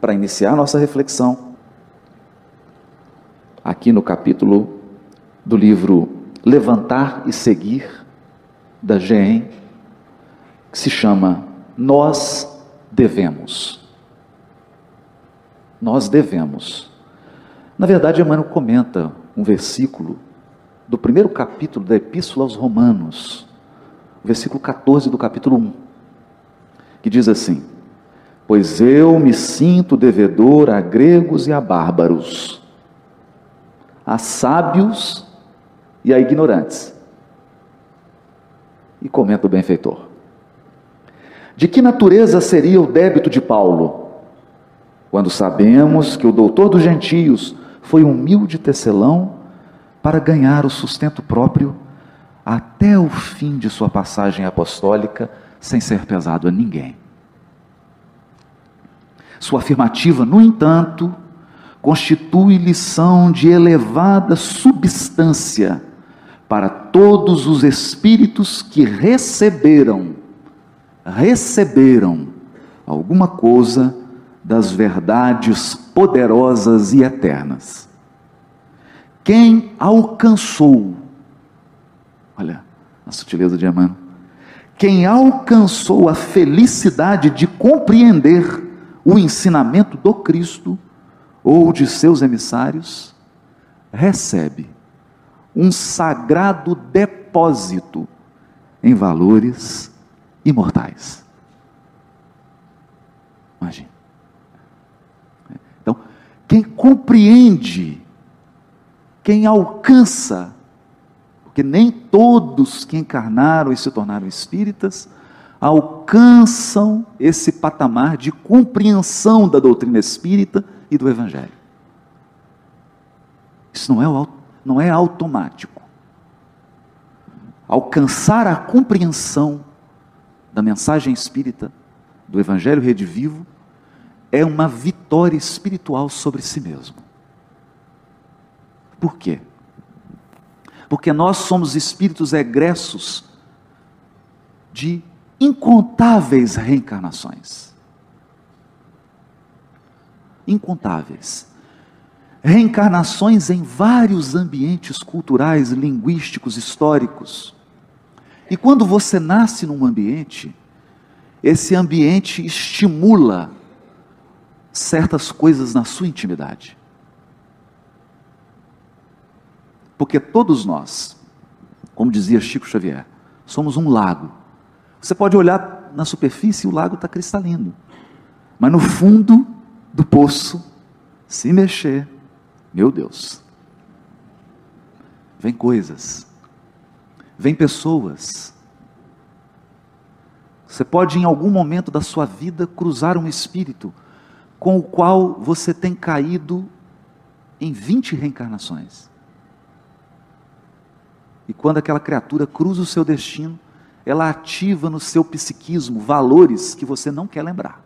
para iniciar nossa reflexão, aqui no capítulo do livro Levantar e Seguir, da GEM, que se chama Nós Devemos. Nós devemos. Na verdade, Emmanuel comenta um versículo do primeiro capítulo da Epístola aos Romanos, versículo 14 do capítulo 1, que diz assim: Pois eu me sinto devedor a gregos e a bárbaros, a sábios e a ignorantes. E comenta o benfeitor. De que natureza seria o débito de Paulo, quando sabemos que o doutor dos gentios foi humilde tecelão para ganhar o sustento próprio até o fim de sua passagem apostólica, sem ser pesado a ninguém? Sua afirmativa, no entanto, constitui lição de elevada substância para todos os espíritos que receberam, receberam alguma coisa das verdades poderosas e eternas. Quem alcançou, olha a sutileza de Emmanuel, quem alcançou a felicidade de compreender o ensinamento do Cristo ou de seus emissários, recebe um sagrado depósito em valores imortais. Imagine. Então, quem compreende, quem alcança, porque nem todos que encarnaram e se tornaram espíritas alcançam esse patamar de compreensão da doutrina espírita e do Evangelho. Isso não é, não é automático. Alcançar a compreensão da mensagem espírita, do Evangelho redivivo, é uma vitória espiritual sobre si mesmo. Por quê? Porque nós somos espíritos egressos de incontáveis reencarnações. Incontáveis. Reencarnações em vários ambientes culturais, linguísticos, históricos. E quando você nasce num ambiente, esse ambiente estimula certas coisas na sua intimidade. Porque todos nós, como dizia Chico Xavier, somos um lago você pode olhar na superfície e o lago está cristalino. Mas no fundo do poço, se mexer, meu Deus, vem coisas, vem pessoas. Você pode, em algum momento da sua vida, cruzar um espírito com o qual você tem caído em 20 reencarnações. E quando aquela criatura cruza o seu destino, ela ativa no seu psiquismo valores que você não quer lembrar.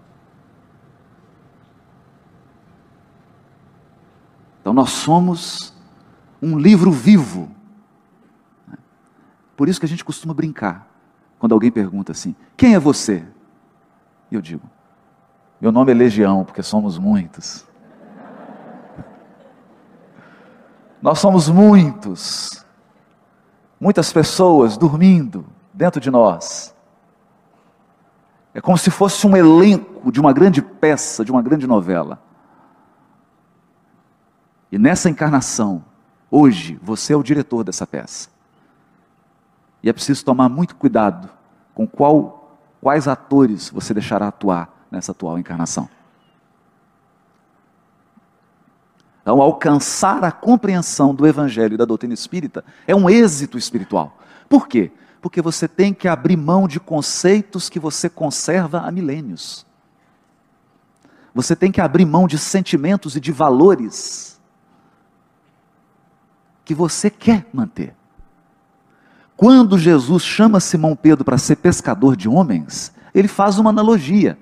Então nós somos um livro vivo. Por isso que a gente costuma brincar. Quando alguém pergunta assim: Quem é você? Eu digo: Meu nome é Legião, porque somos muitos. Nós somos muitos. Muitas pessoas dormindo, dentro de nós. É como se fosse um elenco de uma grande peça, de uma grande novela. E nessa encarnação, hoje, você é o diretor dessa peça. E é preciso tomar muito cuidado com qual, quais atores você deixará atuar nessa atual encarnação. Então, alcançar a compreensão do Evangelho e da doutrina espírita é um êxito espiritual. Por quê? Porque você tem que abrir mão de conceitos que você conserva há milênios. Você tem que abrir mão de sentimentos e de valores que você quer manter. Quando Jesus chama Simão Pedro para ser pescador de homens, ele faz uma analogia.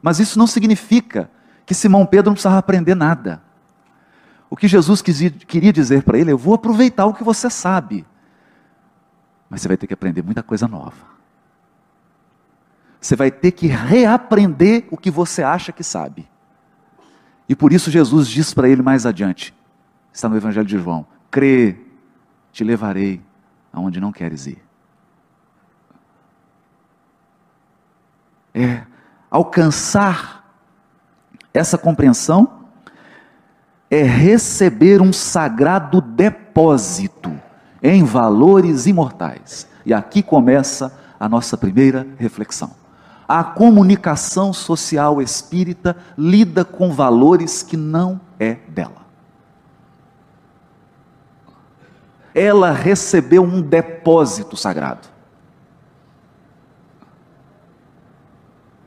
Mas isso não significa que Simão Pedro não precisava aprender nada. O que Jesus queria dizer para ele, eu vou aproveitar o que você sabe, mas você vai ter que aprender muita coisa nova. Você vai ter que reaprender o que você acha que sabe. E por isso Jesus diz para ele mais adiante, está no Evangelho de João: crê, te levarei aonde não queres ir. É alcançar essa compreensão é receber um sagrado depósito em valores imortais. E aqui começa a nossa primeira reflexão. A comunicação social espírita lida com valores que não é dela. Ela recebeu um depósito sagrado.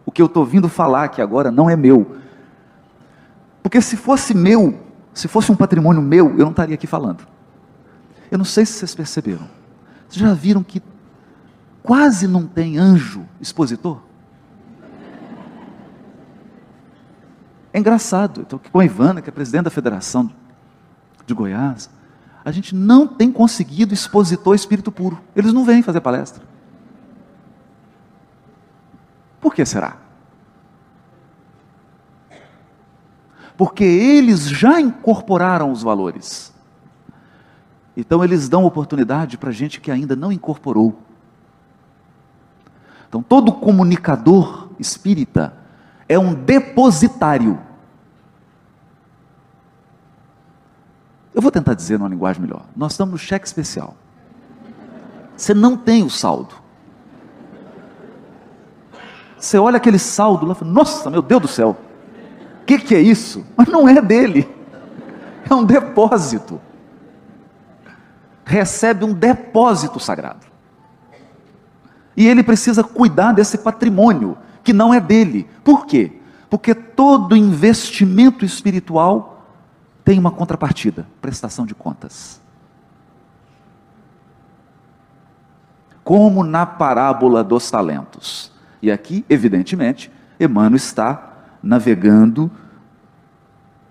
O que eu estou vindo falar aqui agora não é meu. Porque se fosse meu, se fosse um patrimônio meu, eu não estaria aqui falando. Eu não sei se vocês perceberam. Vocês já viram que quase não tem anjo expositor? É engraçado. Estou aqui com a Ivana, que é presidente da Federação de Goiás. A gente não tem conseguido expositor espírito puro. Eles não vêm fazer palestra. Por que será? porque eles já incorporaram os valores. Então eles dão oportunidade para gente que ainda não incorporou. Então todo comunicador espírita é um depositário. Eu vou tentar dizer numa linguagem melhor. Nós estamos no cheque especial. Você não tem o saldo. Você olha aquele saldo lá e fala, nossa, meu Deus do céu, o que, que é isso? Mas não é dele, é um depósito. Recebe um depósito sagrado. E ele precisa cuidar desse patrimônio que não é dele. Por quê? Porque todo investimento espiritual tem uma contrapartida, prestação de contas. Como na parábola dos talentos. E aqui, evidentemente, Emmanuel está navegando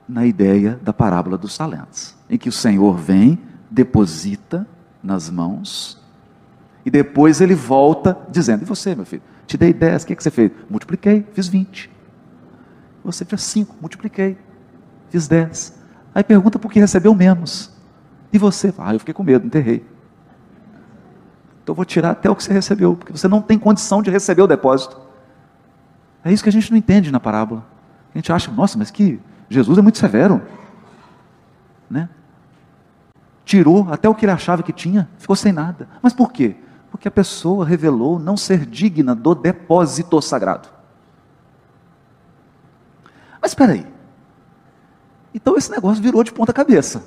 na ideia da parábola dos talentos, em que o Senhor vem, deposita nas mãos, e depois ele volta dizendo: E você, meu filho? Te dei 10, o que, que você fez? Multipliquei, fiz 20. Você fez 5, multipliquei, fiz 10. Aí pergunta por que recebeu menos. E você? Ah, eu fiquei com medo, enterrei. Então vou tirar até o que você recebeu, porque você não tem condição de receber o depósito. É isso que a gente não entende na parábola. A gente acha, nossa, mas que Jesus é muito severo. Né? Tirou até o que ele achava que tinha, ficou sem nada. Mas por quê? Porque a pessoa revelou não ser digna do depósito sagrado. Mas espera aí. Então esse negócio virou de ponta cabeça.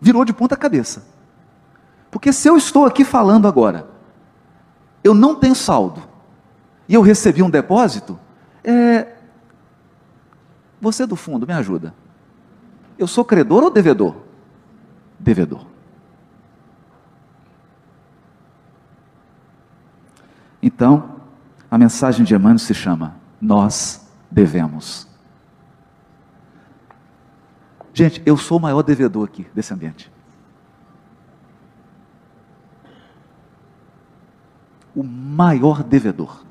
Virou de ponta cabeça. Porque se eu estou aqui falando agora, eu não tenho saldo, e eu recebi um depósito, é, você do fundo, me ajuda. Eu sou credor ou devedor? Devedor. Então, a mensagem de Emmanuel se chama Nós devemos. Gente, eu sou o maior devedor aqui desse ambiente. O maior devedor.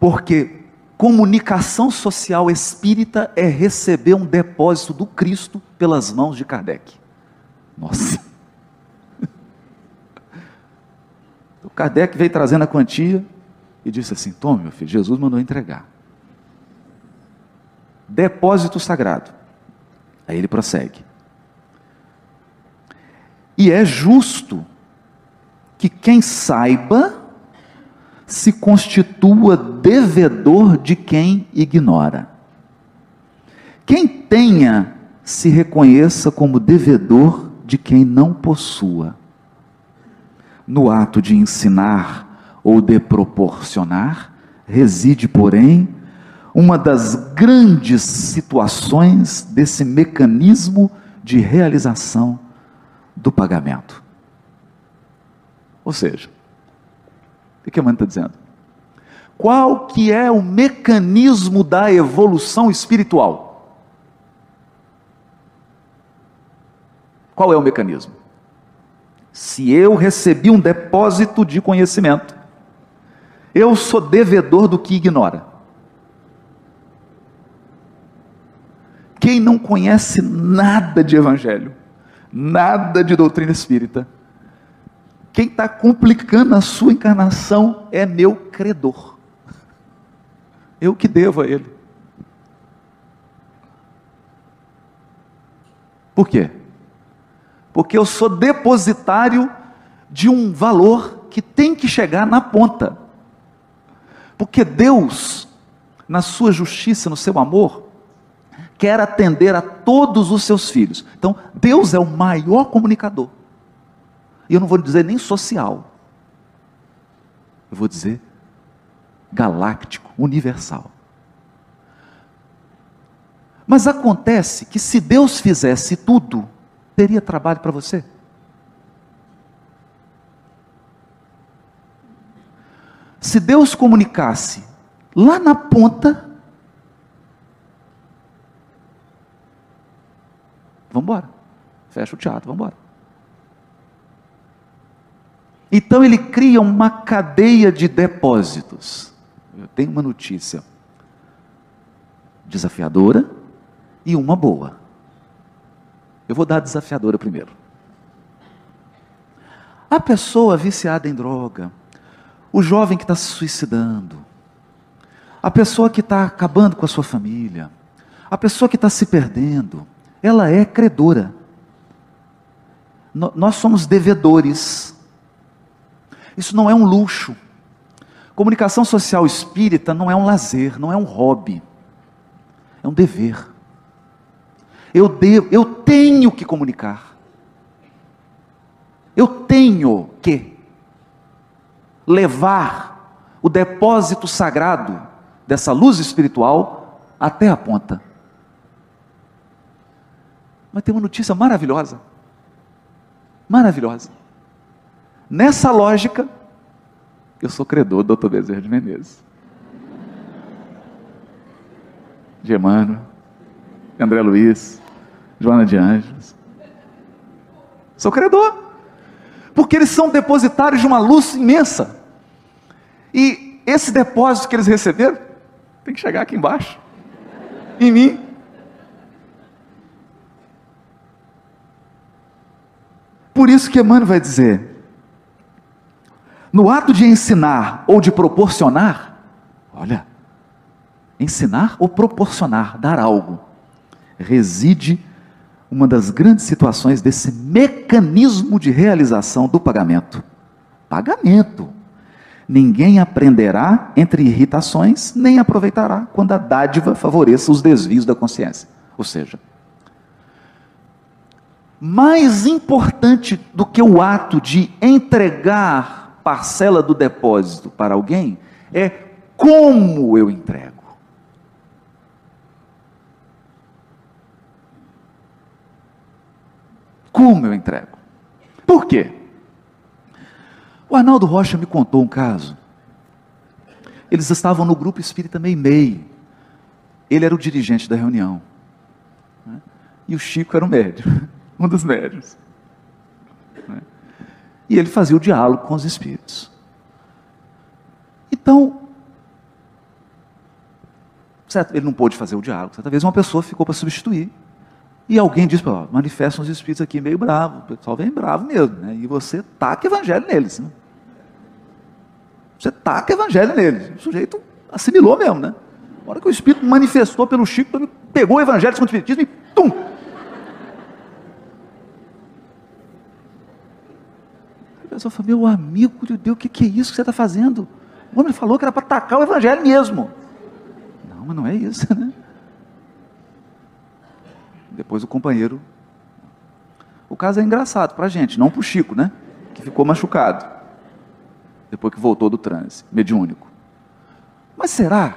Porque comunicação social espírita é receber um depósito do Cristo pelas mãos de Kardec. Nossa. O Kardec veio trazendo a quantia e disse assim: Tome, meu filho, Jesus mandou entregar. Depósito sagrado. Aí ele prossegue. E é justo que quem saiba se constitua devedor de quem ignora. Quem tenha, se reconheça como devedor de quem não possua. No ato de ensinar ou de proporcionar, reside, porém, uma das grandes situações desse mecanismo de realização do pagamento. Ou seja, o que a mãe está dizendo? Qual que é o mecanismo da evolução espiritual? Qual é o mecanismo? Se eu recebi um depósito de conhecimento Eu sou devedor do que ignora. Quem não conhece nada de evangelho, nada de doutrina espírita, quem está complicando a sua encarnação é meu credor. Eu que devo a ele. Por quê? Porque eu sou depositário de um valor que tem que chegar na ponta. Porque Deus, na sua justiça, no seu amor, quer atender a todos os seus filhos. Então, Deus é o maior comunicador. E eu não vou dizer nem social. Eu vou dizer galáctico, universal. Mas acontece que se Deus fizesse tudo, teria trabalho para você? Se Deus comunicasse lá na ponta, vamos embora. Fecha o teatro, vamos embora. Então ele cria uma cadeia de depósitos. Eu tenho uma notícia desafiadora e uma boa. Eu vou dar a desafiadora primeiro. A pessoa viciada em droga, o jovem que está se suicidando, a pessoa que está acabando com a sua família, a pessoa que está se perdendo, ela é credora. Nós somos devedores. Isso não é um luxo. Comunicação social espírita não é um lazer, não é um hobby, é um dever. Eu devo, eu tenho que comunicar. Eu tenho que levar o depósito sagrado dessa luz espiritual até a ponta. Mas tem uma notícia maravilhosa. Maravilhosa. Nessa lógica, eu sou credor do Dr. Bezerra de Menezes. Germano, André Luiz, Joana de Anjos. Sou credor porque eles são depositários de uma luz imensa. E esse depósito que eles receberam tem que chegar aqui embaixo, em mim. Por isso que Emmanuel vai dizer: no ato de ensinar ou de proporcionar, olha, ensinar ou proporcionar, dar algo, reside uma das grandes situações desse mecanismo de realização do pagamento. Pagamento. Ninguém aprenderá entre irritações, nem aproveitará quando a dádiva favoreça os desvios da consciência. Ou seja, mais importante do que o ato de entregar parcela do depósito para alguém é como eu entrego. Como eu entrego? Por quê? O Arnaldo Rocha me contou um caso. Eles estavam no grupo espírita Meimei. Ele era o dirigente da reunião. Né? E o Chico era o médium, um dos médios. E ele fazia o diálogo com os espíritos. Então, certo, ele não pôde fazer o diálogo. Certa vez uma pessoa ficou para substituir. E alguém diz, ó, manifestam os espíritos aqui meio bravo, o pessoal vem bravo mesmo, né? E você taca evangelho neles. Né? Você taca evangelho neles. O sujeito assimilou mesmo, né? Na hora que o espírito manifestou pelo Chico, pegou o evangelho segundo o espiritismo e tum! A pessoa falou, meu amigo de Deus, o que, que é isso que você está fazendo? O homem falou que era para tacar o evangelho mesmo. Não, mas não é isso, né? Depois o companheiro. O caso é engraçado para a gente, não para o Chico, né? Que ficou machucado. Depois que voltou do transe mediúnico. Mas será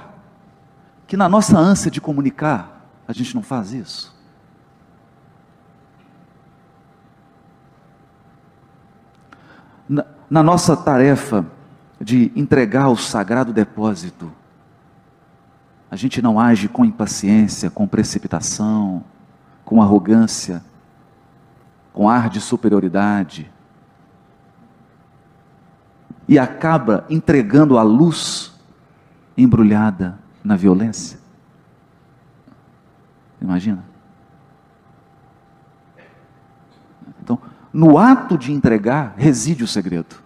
que na nossa ânsia de comunicar, a gente não faz isso? Na, nossa tarefa de entregar o sagrado depósito, a gente não age com impaciência, com precipitação, com arrogância, com ar de superioridade. e acaba entregando a luz embrulhada na violência. Imagina? Então, no ato de entregar reside o segredo.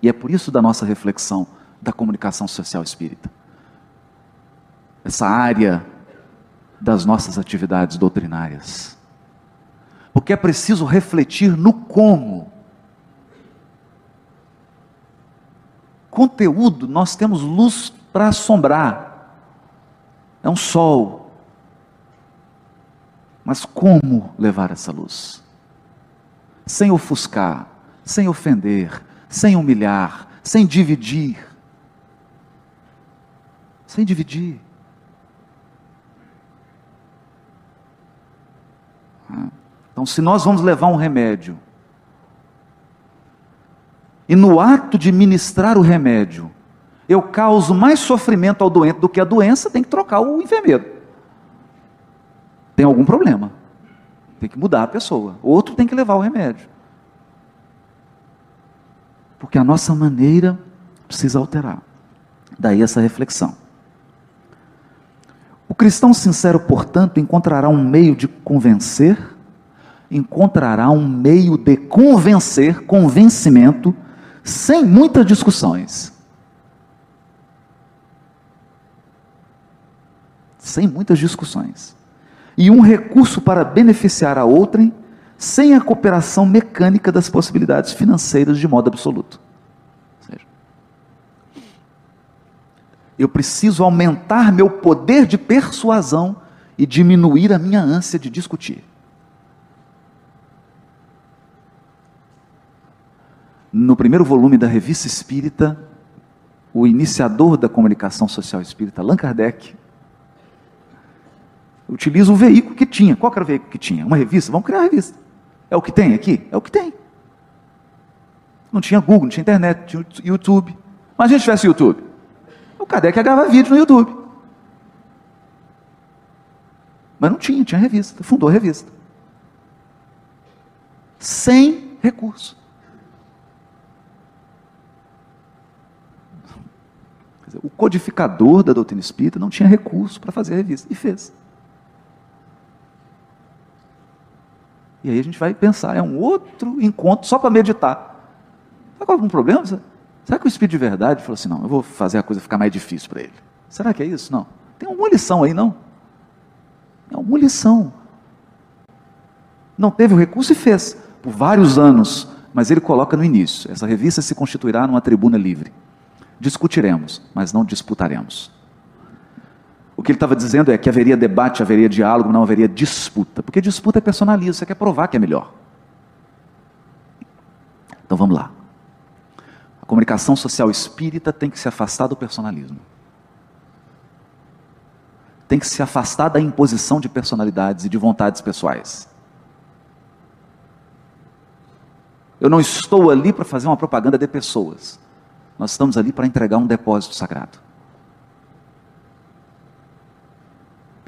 E é por isso da nossa reflexão da comunicação social espírita. Essa área das nossas atividades doutrinárias. Porque é preciso refletir no como. Conteúdo, nós temos luz para assombrar. É um sol. Mas como levar essa luz? Sem ofuscar, sem ofender, sem humilhar, sem dividir. Sem dividir. Então, se nós vamos levar um remédio, e no ato de ministrar o remédio, eu causo mais sofrimento ao doente do que a doença, tem que trocar o enfermeiro. Tem algum problema. Tem que mudar a pessoa. Outro tem que levar o remédio. Porque a nossa maneira precisa alterar. Daí essa reflexão. O cristão sincero, portanto, encontrará um meio de convencer, encontrará um meio de convencer, convencimento, sem muitas discussões. Sem muitas discussões. E um recurso para beneficiar a outrem, sem a cooperação mecânica das possibilidades financeiras de modo absoluto. eu preciso aumentar meu poder de persuasão e diminuir a minha ânsia de discutir. No primeiro volume da Revista Espírita, o iniciador da comunicação social espírita, Allan Kardec, utiliza o veículo que tinha. Qual era o veículo que tinha? Uma revista? Vamos criar uma revista. É o que tem aqui? É o que tem. Não tinha Google, não tinha internet, tinha YouTube. Mas a gente tivesse YouTube. O Kardec gravava vídeo no YouTube. Mas não tinha, tinha revista. Fundou a revista. Sem recurso. o codificador da doutrina espírita não tinha recurso para fazer a revista. E fez. E aí a gente vai pensar, é um outro encontro só para meditar. Sabe qual é o problema? Será que o Espírito de verdade falou assim: não, eu vou fazer a coisa ficar mais difícil para ele? Será que é isso? Não. Tem alguma lição aí, não? Tem alguma lição. Não teve o recurso e fez, por vários anos, mas ele coloca no início: essa revista se constituirá numa tribuna livre. Discutiremos, mas não disputaremos. O que ele estava dizendo é que haveria debate, haveria diálogo, não haveria disputa. Porque disputa é personalismo, você quer provar que é melhor. Então vamos lá comunicação social espírita tem que se afastar do personalismo. Tem que se afastar da imposição de personalidades e de vontades pessoais. Eu não estou ali para fazer uma propaganda de pessoas. Nós estamos ali para entregar um depósito sagrado.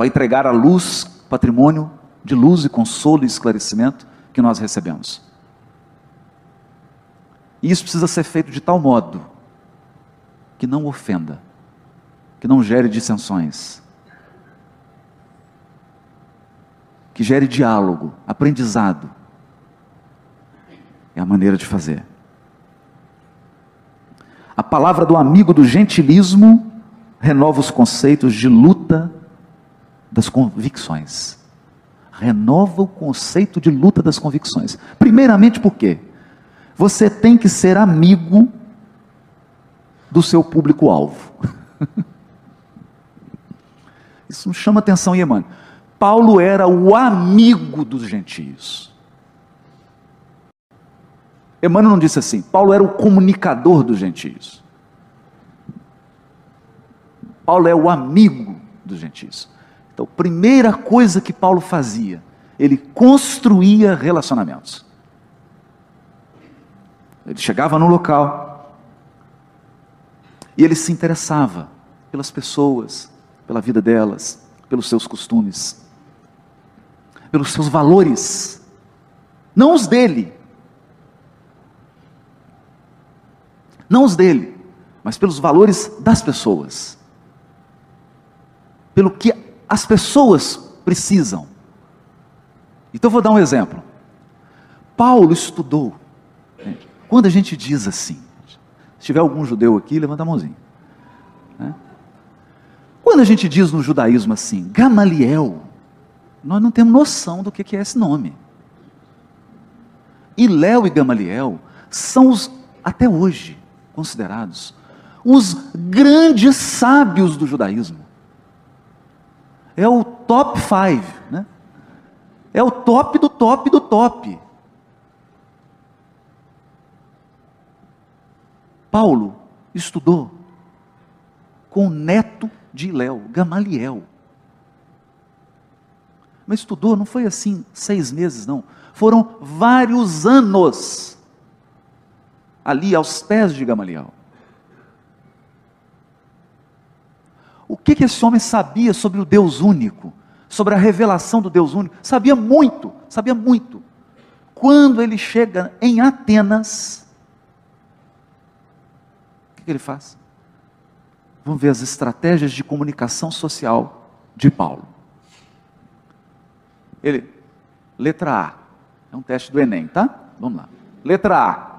Para entregar a luz, patrimônio de luz e consolo e esclarecimento que nós recebemos. E isso precisa ser feito de tal modo que não ofenda, que não gere dissensões, que gere diálogo, aprendizado. É a maneira de fazer. A palavra do amigo do gentilismo renova os conceitos de luta das convicções. Renova o conceito de luta das convicções. Primeiramente por quê? Você tem que ser amigo do seu público-alvo. Isso me chama atenção, Emmanuel. Paulo era o amigo dos gentios. Emmanuel não disse assim, Paulo era o comunicador dos gentios. Paulo é o amigo dos gentios. Então, primeira coisa que Paulo fazia, ele construía relacionamentos. Ele chegava no local e ele se interessava pelas pessoas, pela vida delas, pelos seus costumes, pelos seus valores, não os dele. Não os dele, mas pelos valores das pessoas. Pelo que as pessoas precisam. Então vou dar um exemplo. Paulo estudou. Quando a gente diz assim, se tiver algum judeu aqui, levanta a mãozinha. Né? Quando a gente diz no judaísmo assim, Gamaliel, nós não temos noção do que é esse nome. E Léo e Gamaliel são os, até hoje, considerados os grandes sábios do judaísmo. É o top five, né? É o top do top do top. Paulo estudou com o neto de Léo, Gamaliel. Mas estudou, não foi assim seis meses, não. Foram vários anos ali aos pés de Gamaliel. O que, que esse homem sabia sobre o Deus único? Sobre a revelação do Deus único? Sabia muito, sabia muito. Quando ele chega em Atenas, o que, que ele faz? Vamos ver as estratégias de comunicação social de Paulo. Ele, letra A, é um teste do Enem, tá? Vamos lá. Letra A.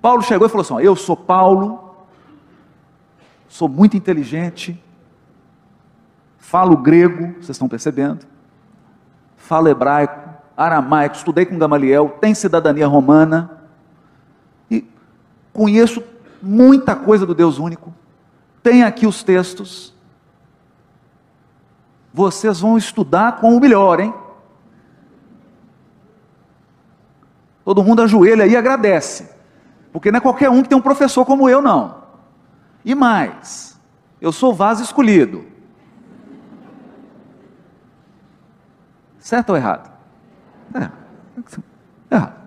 Paulo chegou e falou assim: ó, Eu sou Paulo, sou muito inteligente, falo grego, vocês estão percebendo, falo hebraico, aramaico, estudei com Gamaliel, tenho cidadania romana e conheço muita coisa do Deus único. Tem aqui os textos. Vocês vão estudar com o melhor, hein? Todo mundo ajoelha e agradece. Porque não é qualquer um que tem um professor como eu, não. E mais, eu sou vaso escolhido. Certo ou errado? É. Errado.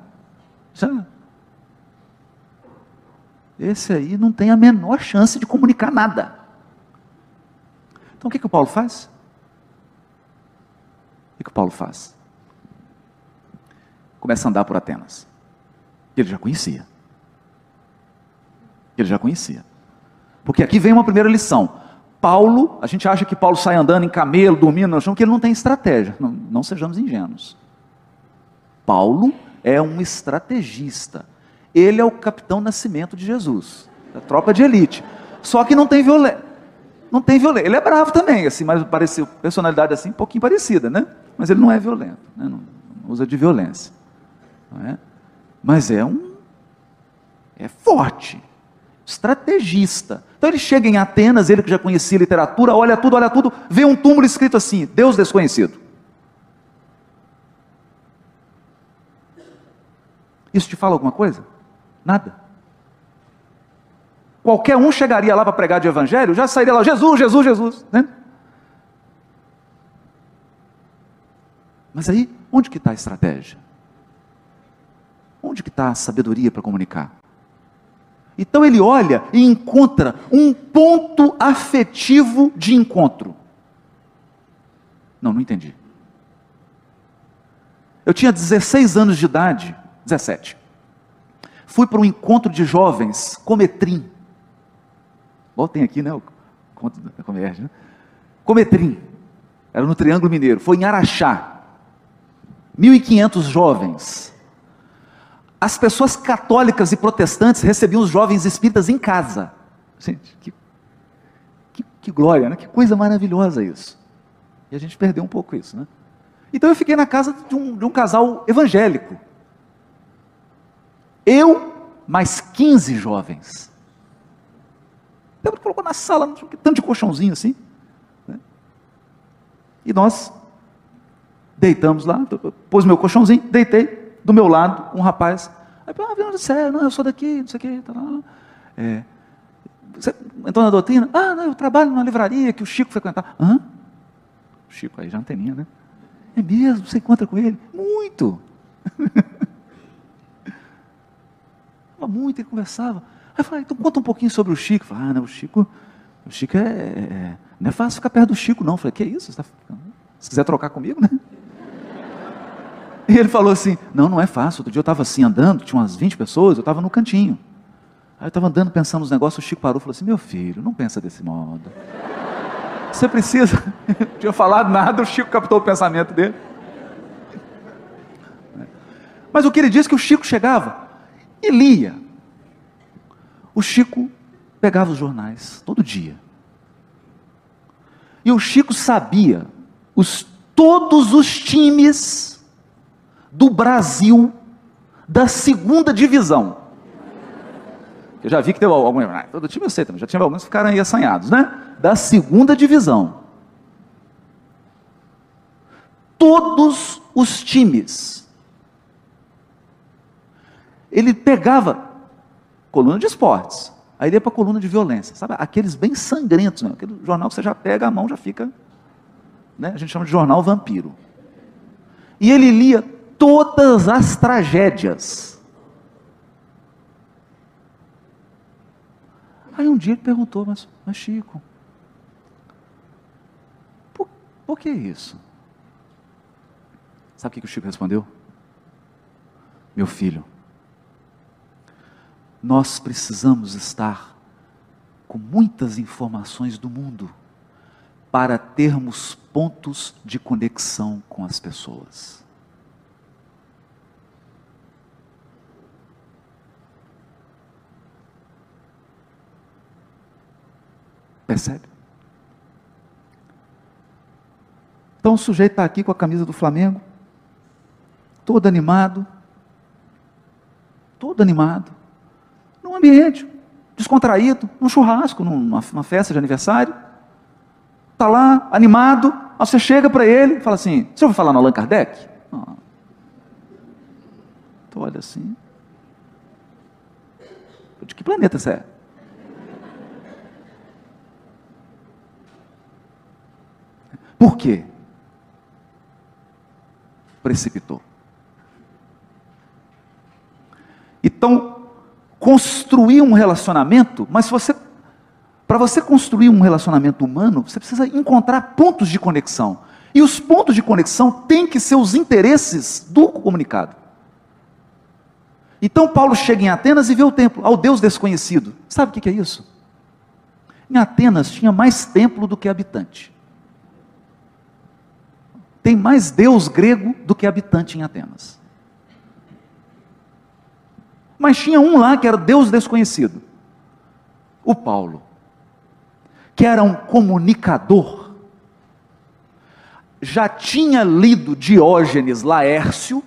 Já. Esse aí não tem a menor chance de comunicar nada. Então o que, que o Paulo faz? O que, que o Paulo faz? Começa a andar por Atenas. Ele já conhecia. Ele já conhecia. Porque aqui vem uma primeira lição. Paulo, a gente acha que Paulo sai andando em camelo, dormindo, nós que ele não tem estratégia. Não, não sejamos ingênuos. Paulo é um estrategista. Ele é o capitão Nascimento de Jesus, da tropa de elite. Só que não tem violência. Não tem violência. Ele é bravo também, assim, mas parece personalidade assim, um pouquinho parecida, né? Mas ele não é violento, né? não, não usa de violência. É? Mas é um. É forte, estrategista. Então ele chega em Atenas, ele que já conhecia literatura, olha tudo, olha tudo, vê um túmulo escrito assim: Deus desconhecido. Isso te fala alguma coisa? Nada. Qualquer um chegaria lá para pregar de evangelho, já sairia lá, Jesus, Jesus, Jesus. Né? Mas aí, onde que está a estratégia? Onde que está a sabedoria para comunicar? Então ele olha e encontra um ponto afetivo de encontro. Não, não entendi. Eu tinha 16 anos de idade, 17 fui para um encontro de jovens, Cometrim. Voltem aqui, né? O conto da Comerge, né? Cometrim. Era no Triângulo Mineiro. Foi em Araxá. 1.500 jovens. As pessoas católicas e protestantes recebiam os jovens espíritas em casa. Gente, que, que, que glória, né? Que coisa maravilhosa isso. E a gente perdeu um pouco isso, né? Então eu fiquei na casa de um, de um casal evangélico. Eu, mais 15 jovens. Lembra que colocou na sala, tanto de colchãozinho assim. Né? E nós deitamos lá, pôs meu colchãozinho, deitei, do meu lado, um rapaz. Aí, ah, de sério, não, eu sou daqui, não sei o que. Tá é, você entrou na doutrina? Ah, não, eu trabalho numa livraria que o Chico frequentava. Hã? O Chico aí já anteninha, né? É mesmo? Você encontra com ele? Muito! Muito, ele conversava. Aí eu falei, então conta um pouquinho sobre o Chico. Eu falei, ah, não, o Chico, o Chico é, é, Não é fácil ficar perto do Chico, não. Eu falei, que isso? Tá Se quiser trocar comigo, né? E ele falou assim: Não, não é fácil. Outro dia eu estava assim andando, tinha umas 20 pessoas, eu estava no cantinho. Aí eu estava andando pensando nos negócios, o Chico parou e falou assim: Meu filho, não pensa desse modo. Você precisa. Não tinha falado nada, o Chico captou o pensamento dele. Mas o que ele disse é que o Chico chegava e lia. O Chico pegava os jornais todo dia. E o Chico sabia os, todos os times do Brasil da segunda divisão. Eu já vi que teve algum. Ah, todo time eu sei também, já tinha alguns que ficaram aí assanhados, né? Da segunda divisão. Todos os times. Ele pegava coluna de esportes, aí ele ia para a coluna de violência, sabe? Aqueles bem sangrentos, né? aquele jornal que você já pega a mão, já fica. Né? A gente chama de jornal vampiro. E ele lia todas as tragédias. Aí um dia ele perguntou, mas, mas Chico, por, por que isso? Sabe o que o Chico respondeu? Meu filho, nós precisamos estar com muitas informações do mundo para termos pontos de conexão com as pessoas. Percebe? Então o sujeito está aqui com a camisa do Flamengo, todo animado, todo animado, num ambiente descontraído, num churrasco, numa, numa festa de aniversário, está lá, animado, aí você chega para ele e fala assim, você ouviu falar no Allan Kardec? Ah. Então olha assim, de que planeta você é? Por quê? Precipitou. Então, construir um relacionamento, mas você para você construir um relacionamento humano, você precisa encontrar pontos de conexão. E os pontos de conexão têm que ser os interesses do comunicado. Então Paulo chega em Atenas e vê o templo, ao Deus desconhecido. Sabe o que é isso? Em Atenas tinha mais templo do que habitante tem mais deus grego do que habitante em Atenas. Mas tinha um lá que era deus desconhecido, o Paulo, que era um comunicador. Já tinha lido Diógenes Laércio,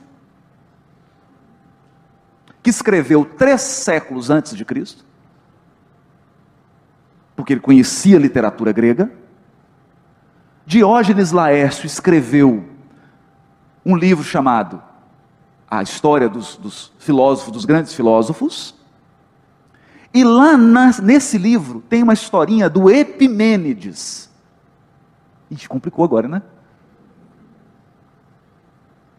que escreveu três séculos antes de Cristo, porque ele conhecia a literatura grega. Diógenes Laércio escreveu um livro chamado A História dos, dos Filósofos, dos Grandes Filósofos. E lá na, nesse livro tem uma historinha do Epimênides. Ixi, complicou agora, né?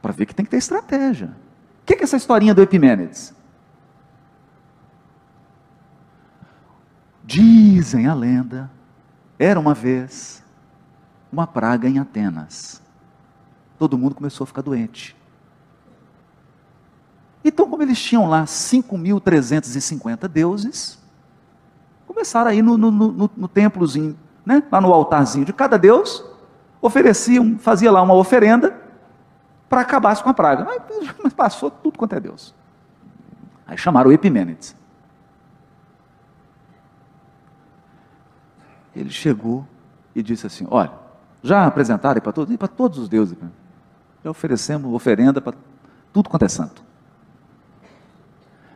Para ver que tem que ter estratégia. O que é essa historinha do Epimênides? Dizem a lenda, era uma vez uma praga em Atenas. Todo mundo começou a ficar doente. Então, como eles tinham lá 5.350 deuses, começaram aí no, no, no, no templozinho, né? lá no altarzinho de cada deus, ofereciam, fazia lá uma oferenda para acabar com a praga. Mas passou tudo quanto é Deus. Aí chamaram o Epimênides. Ele chegou e disse assim: Olha, já apresentaram para todos? para todos os deuses. Já oferecemos oferenda para tudo quanto é santo.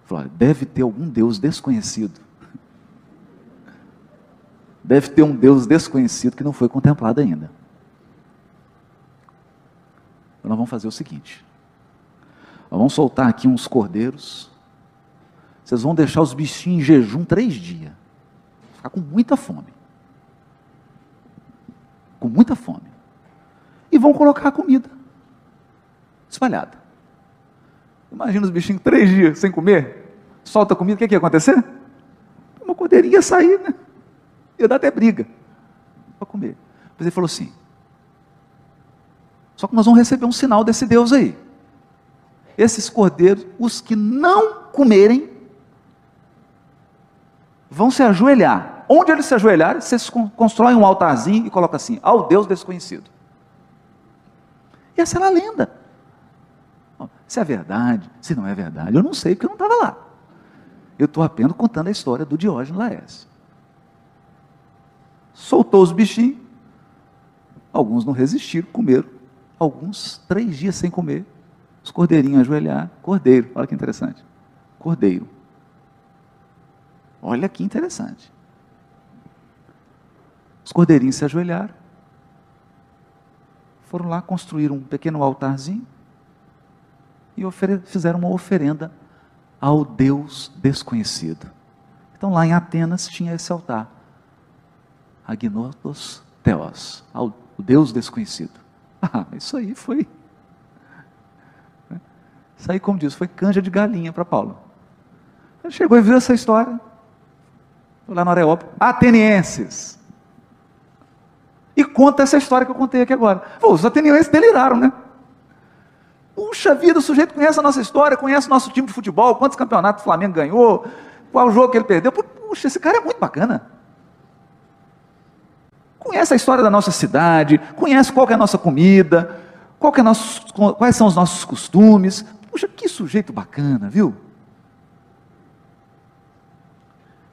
Falou, deve ter algum Deus desconhecido. Deve ter um Deus desconhecido que não foi contemplado ainda. Então nós vamos fazer o seguinte: nós vamos soltar aqui uns cordeiros. Vocês vão deixar os bichinhos em jejum três dias. Ficar com muita fome com muita fome, e vão colocar a comida espalhada. Imagina os bichinhos três dias sem comer, solta a comida, o que, que ia acontecer? Uma cordeirinha ia sair, né? Ia dar até briga para comer. Mas ele falou assim: só que nós vamos receber um sinal desse Deus aí. Esses cordeiros, os que não comerem, vão se ajoelhar. Onde eles se ajoelharem, vocês constroem um altarzinho e colocam assim: ao Deus desconhecido. E essa é a lenda. Se é verdade, se não é verdade, eu não sei porque eu não estava lá. Eu estou apenas contando a história do Diógenes Laércio. Soltou os bichinhos, alguns não resistiram, comeram, alguns três dias sem comer, os cordeirinhos ajoelhar, cordeiro, olha que interessante, cordeiro. Olha que interessante. Os cordeirinhos se ajoelharam, foram lá construir um pequeno altarzinho e fizeram uma oferenda ao Deus desconhecido. Então lá em Atenas tinha esse altar. Agnotos Theos, ao Deus desconhecido. Ah, isso aí foi. Isso aí, como diz, foi canja de galinha para Paulo. Ele chegou e viu essa história. Lá no Areópago. Atenienses. E conta essa história que eu contei aqui agora. Pô, os atenienses deliraram, né? Puxa vida, o sujeito conhece a nossa história, conhece o nosso time de futebol, quantos campeonatos o Flamengo ganhou, qual jogo que ele perdeu. Puxa, esse cara é muito bacana. Conhece a história da nossa cidade, conhece qual é a nossa comida, é nosso, quais são os nossos costumes. Puxa, que sujeito bacana, viu?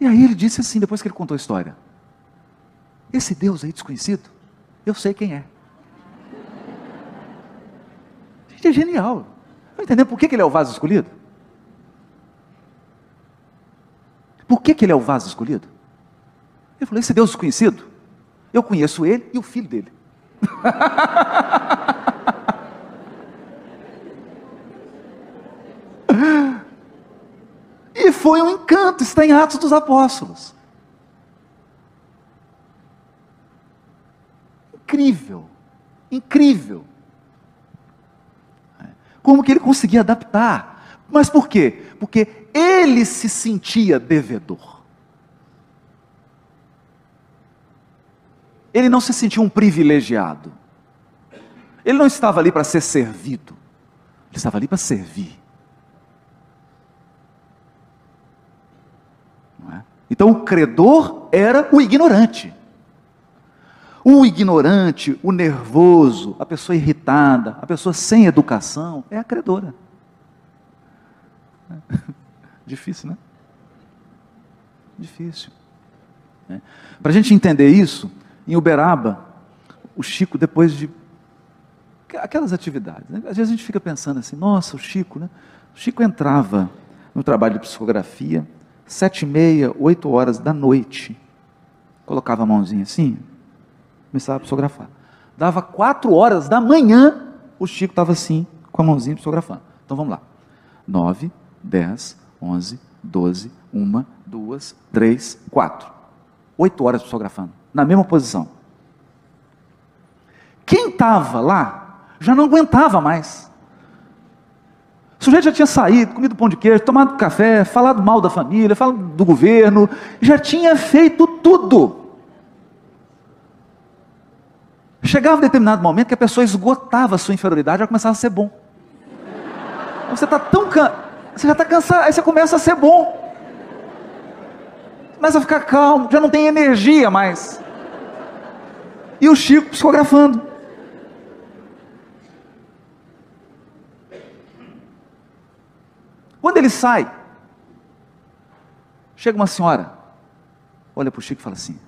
E aí ele disse assim, depois que ele contou a história: Esse Deus aí desconhecido, eu sei quem é. Gente, é genial. Está entendendo por que, que ele é o vaso escolhido? Por que, que ele é o vaso escolhido? Ele falou: esse Deus desconhecido, eu conheço ele e o filho dele. e foi um encanto, está em Atos dos Apóstolos. Incrível, incrível. Como que ele conseguia adaptar? Mas por quê? Porque ele se sentia devedor. Ele não se sentia um privilegiado. Ele não estava ali para ser servido. Ele estava ali para servir. É? Então o credor era o ignorante. O ignorante, o nervoso, a pessoa irritada, a pessoa sem educação é a credora. Difícil, né? Difícil. É. Para a gente entender isso, em Uberaba, o Chico, depois de aquelas atividades, né? às vezes a gente fica pensando assim, nossa, o Chico, né? O Chico entrava no trabalho de psicografia, sete e meia, oito horas da noite, colocava a mãozinha assim, começava a psicografar. Dava quatro horas da manhã, o Chico estava assim, com a mãozinha psicografando. Então vamos lá. Nove, dez, onze, doze, uma, duas, três, quatro. Oito horas psicografando na mesma posição. Quem estava lá já não aguentava mais. O sujeito já tinha saído, comido pão de queijo, tomado café, falado mal da família, falado do governo, já tinha feito tudo. Chegava um determinado momento que a pessoa esgotava a sua inferioridade, já começava a ser bom. Você está tão can... você já está cansado, aí você começa a ser bom. Começa a ficar calmo, já não tem energia mais e o Chico psicografando. Quando ele sai, chega uma senhora, olha para o Chico e fala assim: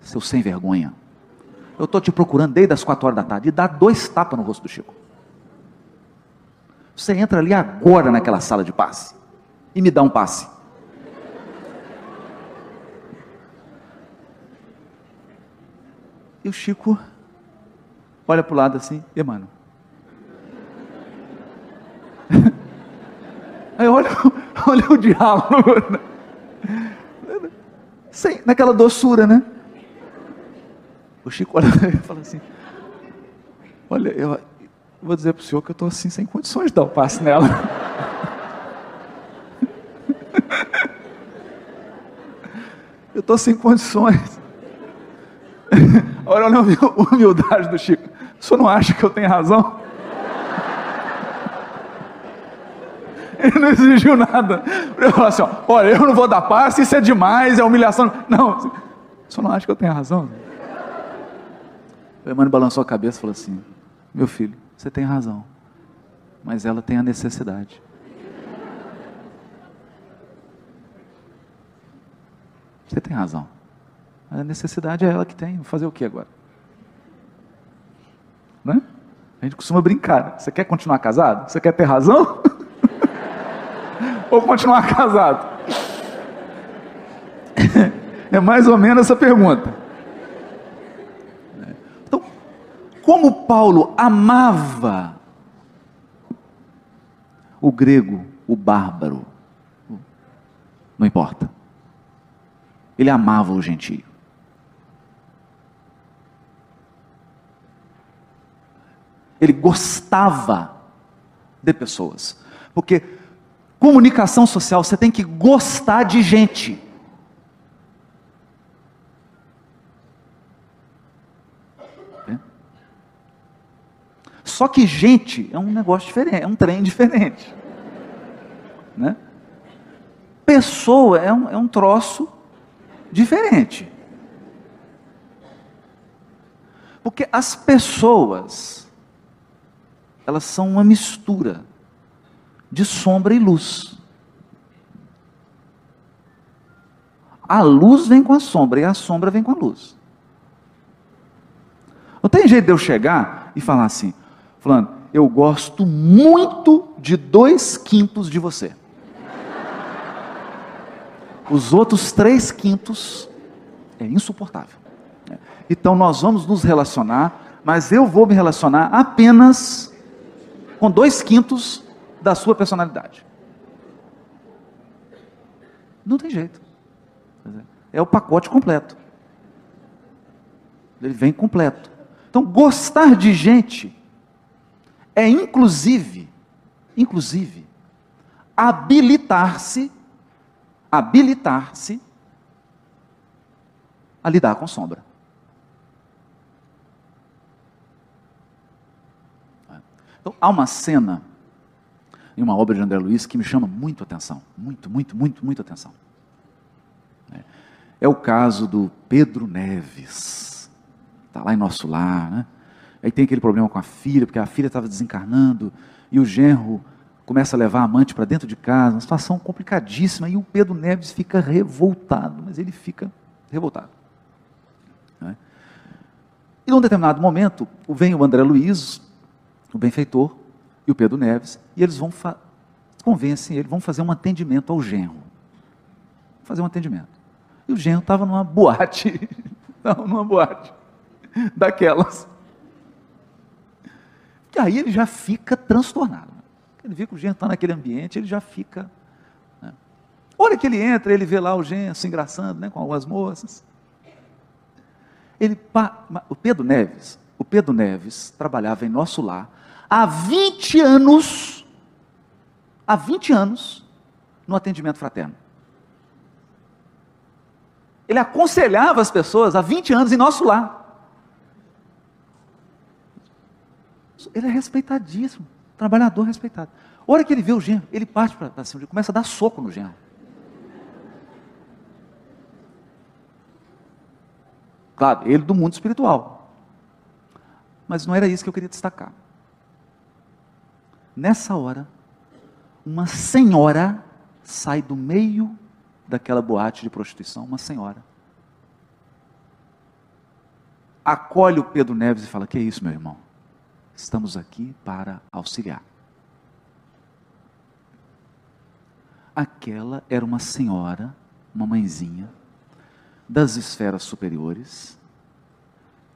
seu sem vergonha, eu estou te procurando desde as quatro horas da tarde, e dá dois tapas no rosto do Chico. Você entra ali agora naquela sala de passe e me dá um passe. E o Chico olha para o lado assim, e mano. Aí olha, olha o diálogo. Sem, naquela doçura, né? O Chico olha e fala assim: Olha, eu vou dizer para o senhor que eu estou assim, sem condições de dar o passe nela. eu estou sem condições. Olha a humildade do Chico. O senhor não acha que eu tenho razão? Ele não exigiu nada. Ele falou assim: ó, olha, eu não vou dar passe, isso é demais, é humilhação. Não, você não acha que eu tenho razão? O Emmanuel balançou a cabeça e falou assim: Meu filho, você tem razão, mas ela tem a necessidade. Você tem razão. A necessidade é ela que tem. Vou fazer o que agora? Né? A gente costuma brincar. Você quer continuar casado? Você quer ter razão? Ou continuar casado? é mais ou menos essa pergunta. Então, como Paulo amava o grego, o bárbaro, não importa. Ele amava o gentio. Ele gostava de pessoas. Porque comunicação social, você tem que gostar de gente. Só que gente é um negócio diferente, é um trem diferente. Né? Pessoa é um, é um troço diferente. Porque as pessoas, elas são uma mistura de sombra e luz. A luz vem com a sombra e a sombra vem com a luz. Não tem jeito de eu chegar e falar assim, falando, eu gosto muito de dois quintos de você. Os outros três quintos é insuportável. Então nós vamos nos relacionar, mas eu vou me relacionar apenas com dois quintos da sua personalidade. Não tem jeito. É o pacote completo. Ele vem completo. Então, gostar de gente é inclusive, inclusive, habilitar-se habilitar-se a lidar com sombra. Então, há uma cena em uma obra de André Luiz que me chama muito atenção, muito, muito, muito, muito atenção. É o caso do Pedro Neves, está lá em nosso lar, né? Aí tem aquele problema com a filha, porque a filha estava desencarnando e o genro começa a levar a amante para dentro de casa, uma situação complicadíssima, e o Pedro Neves fica revoltado, mas ele fica revoltado. Né? E num determinado momento, vem o André Luiz, o benfeitor, e o Pedro Neves, e eles vão convencem ele, vão fazer um atendimento ao genro. Fazer um atendimento. E o genro estava numa boate, estava numa boate daquelas. E aí ele já fica transtornado. Ele vê que o genro está naquele ambiente, ele já fica. Né? Olha que ele entra, ele vê lá o genro se engraçando né, com algumas moças. Ele, o Pedro Neves, o Pedro Neves trabalhava em nosso lar há 20 anos, há 20 anos, no atendimento fraterno. Ele aconselhava as pessoas há 20 anos em nosso lar. Ele é respeitadíssimo. Trabalhador respeitado. A hora que ele vê o genro, ele parte para cima, ele começa a dar soco no genro. Claro, ele do mundo espiritual. Mas não era isso que eu queria destacar. Nessa hora, uma senhora sai do meio daquela boate de prostituição, uma senhora. Acolhe o Pedro Neves e fala: Que é isso, meu irmão? Estamos aqui para auxiliar. Aquela era uma senhora, uma mãezinha, das esferas superiores,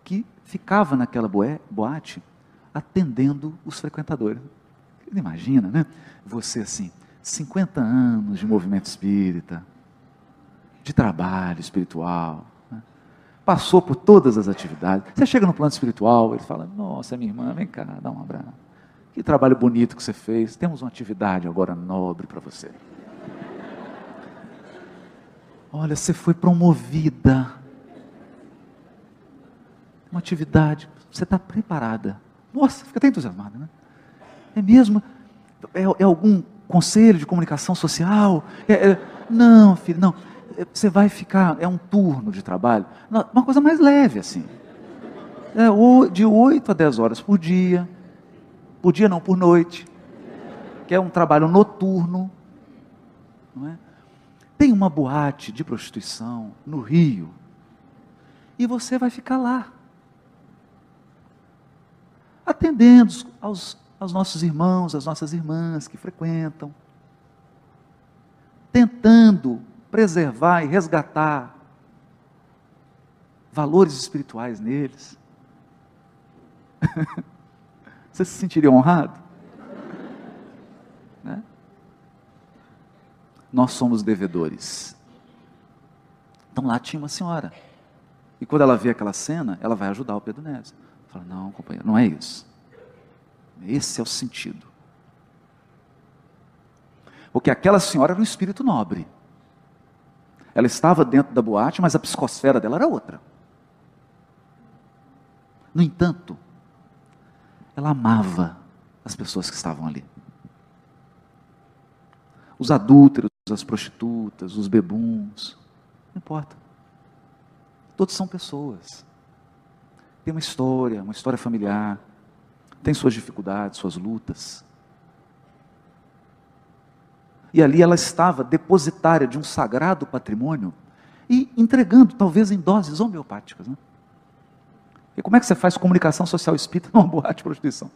que ficava naquela boate atendendo os frequentadores. Imagina, né? Você assim, 50 anos de movimento espírita, de trabalho espiritual, passou por todas as atividades. Você chega no plano espiritual, ele fala: Nossa, minha irmã, vem cá, dá um abraço. Que trabalho bonito que você fez. Temos uma atividade agora nobre para você. Olha, você foi promovida. Uma atividade, você está preparada. Nossa, fica até entusiasmada, né? É mesmo? É, é algum conselho de comunicação social. É, é, não, filho, não. Você vai ficar, é um turno de trabalho, uma coisa mais leve assim. É, de 8 a 10 horas por dia, por dia não, por noite, que é um trabalho noturno. É? Tem uma boate de prostituição no Rio, e você vai ficar lá, atendendo aos, aos nossos irmãos, às nossas irmãs que frequentam, tentando preservar e resgatar valores espirituais neles. Você se sentiria honrado? Né? Nós somos devedores. Então lá tinha uma senhora. E quando ela vê aquela cena, ela vai ajudar o Pedro Neves. Fala, não, companheiro, não é isso. Esse é o sentido. Porque aquela senhora era um espírito nobre. Ela estava dentro da boate, mas a psicosfera dela era outra. No entanto, ela amava as pessoas que estavam ali. Os adúlteros, as prostitutas, os bebuns, não importa. Todos são pessoas. Tem uma história, uma história familiar, tem suas dificuldades, suas lutas. E ali ela estava depositária de um sagrado patrimônio e entregando, talvez em doses homeopáticas. Né? E como é que você faz comunicação social espírita numa boate de prostituição?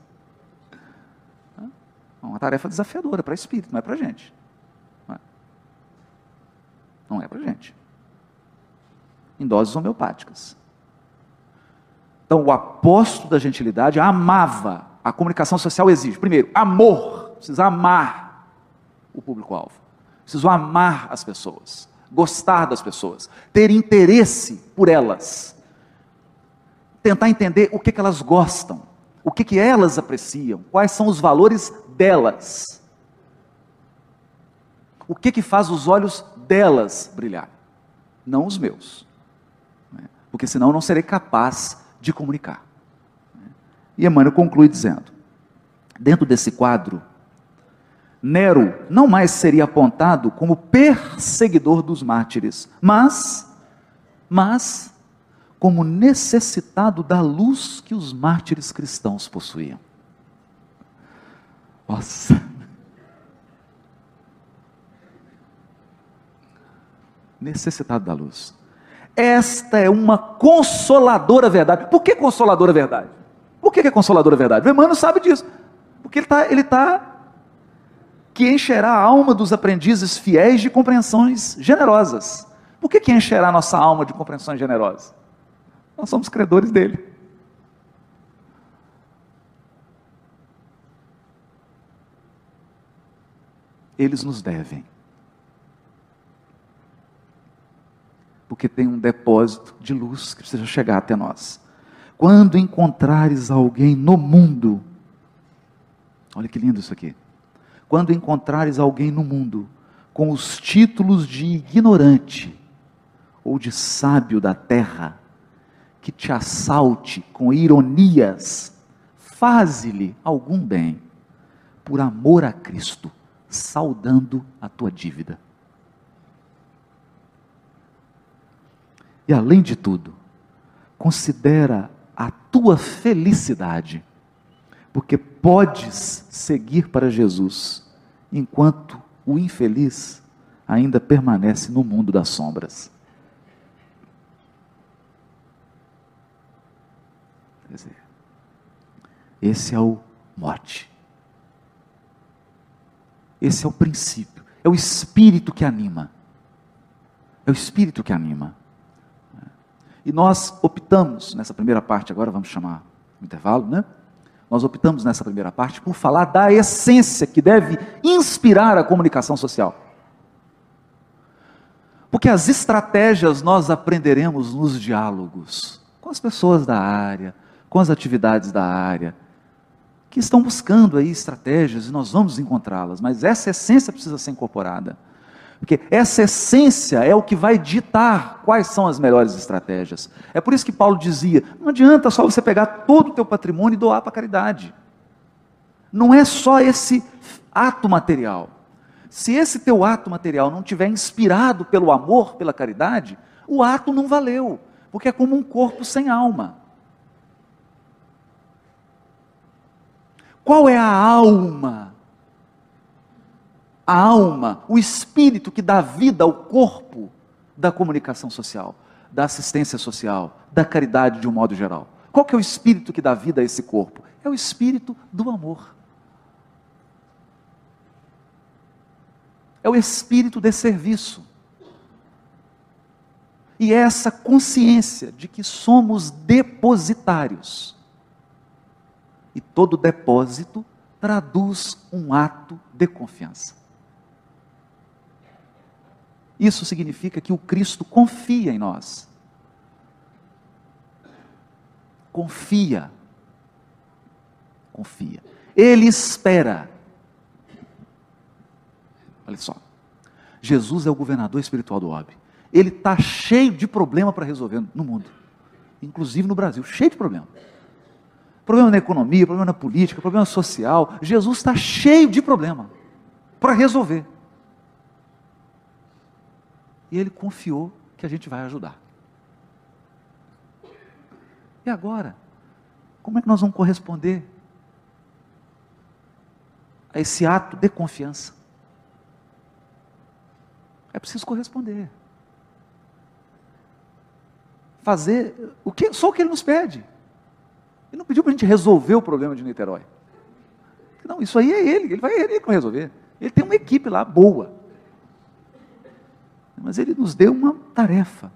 É uma tarefa desafiadora para espírito, não é para gente. Não é, não é para gente. Em doses homeopáticas. Então, o apóstolo da gentilidade amava. A comunicação social exige, primeiro, amor. Precisa amar o público-alvo. Preciso amar as pessoas. Gostar das pessoas. Ter interesse por elas. Tentar entender o que, que elas gostam. O que, que elas apreciam. Quais são os valores delas. O que, que faz os olhos delas brilhar. Não os meus. Né? Porque senão eu não serei capaz de comunicar. E Emmanuel conclui dizendo: dentro desse quadro, Nero não mais seria apontado como perseguidor dos mártires, mas, mas, como necessitado da luz que os mártires cristãos possuíam. Nossa! Necessitado da luz. Esta é uma consoladora verdade. Por que consoladora verdade? Por que é consoladora verdade? O Emmanuel sabe disso. Porque ele está ele tá que encherá a alma dos aprendizes fiéis de compreensões generosas. Por que, que encherá a nossa alma de compreensões generosas? Nós somos credores dele. Eles nos devem. porque tem um depósito de luz que precisa chegar até nós. Quando encontrares alguém no mundo, olha que lindo isso aqui. Quando encontrares alguém no mundo com os títulos de ignorante ou de sábio da terra, que te assalte com ironias, faze-lhe algum bem, por amor a Cristo, saudando a tua dívida. E além de tudo, considera a tua felicidade, porque podes seguir para Jesus, enquanto o infeliz ainda permanece no mundo das sombras. Quer dizer, esse é o mote. Esse é o princípio. É o espírito que anima. É o espírito que anima. E nós optamos, nessa primeira parte, agora vamos chamar o intervalo, né? Nós optamos nessa primeira parte por falar da essência que deve inspirar a comunicação social. Porque as estratégias nós aprenderemos nos diálogos com as pessoas da área, com as atividades da área, que estão buscando aí estratégias e nós vamos encontrá-las, mas essa essência precisa ser incorporada. Porque essa essência é o que vai ditar quais são as melhores estratégias. É por isso que Paulo dizia: não adianta só você pegar todo o teu patrimônio e doar para a caridade. Não é só esse ato material. Se esse teu ato material não tiver inspirado pelo amor, pela caridade, o ato não valeu, porque é como um corpo sem alma. Qual é a alma? A alma, o espírito que dá vida ao corpo da comunicação social, da assistência social, da caridade de um modo geral. Qual que é o espírito que dá vida a esse corpo? É o espírito do amor. É o espírito de serviço. E é essa consciência de que somos depositários. E todo depósito traduz um ato de confiança. Isso significa que o Cristo confia em nós. Confia. Confia. Ele espera. Olha só. Jesus é o governador espiritual do OB. Ele está cheio de problema para resolver no mundo, inclusive no Brasil, cheio de problema. Problema na economia, problema na política, problema social. Jesus está cheio de problema para resolver. E ele confiou que a gente vai ajudar. E agora? Como é que nós vamos corresponder a esse ato de confiança? É preciso corresponder. Fazer o que, só o que ele nos pede. Ele não pediu para a gente resolver o problema de Niterói. Não, isso aí é ele, ele vai, ele vai resolver. Ele tem uma equipe lá boa. Mas ele nos deu uma tarefa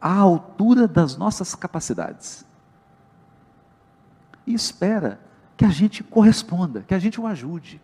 à altura das nossas capacidades. E espera que a gente corresponda, que a gente o ajude.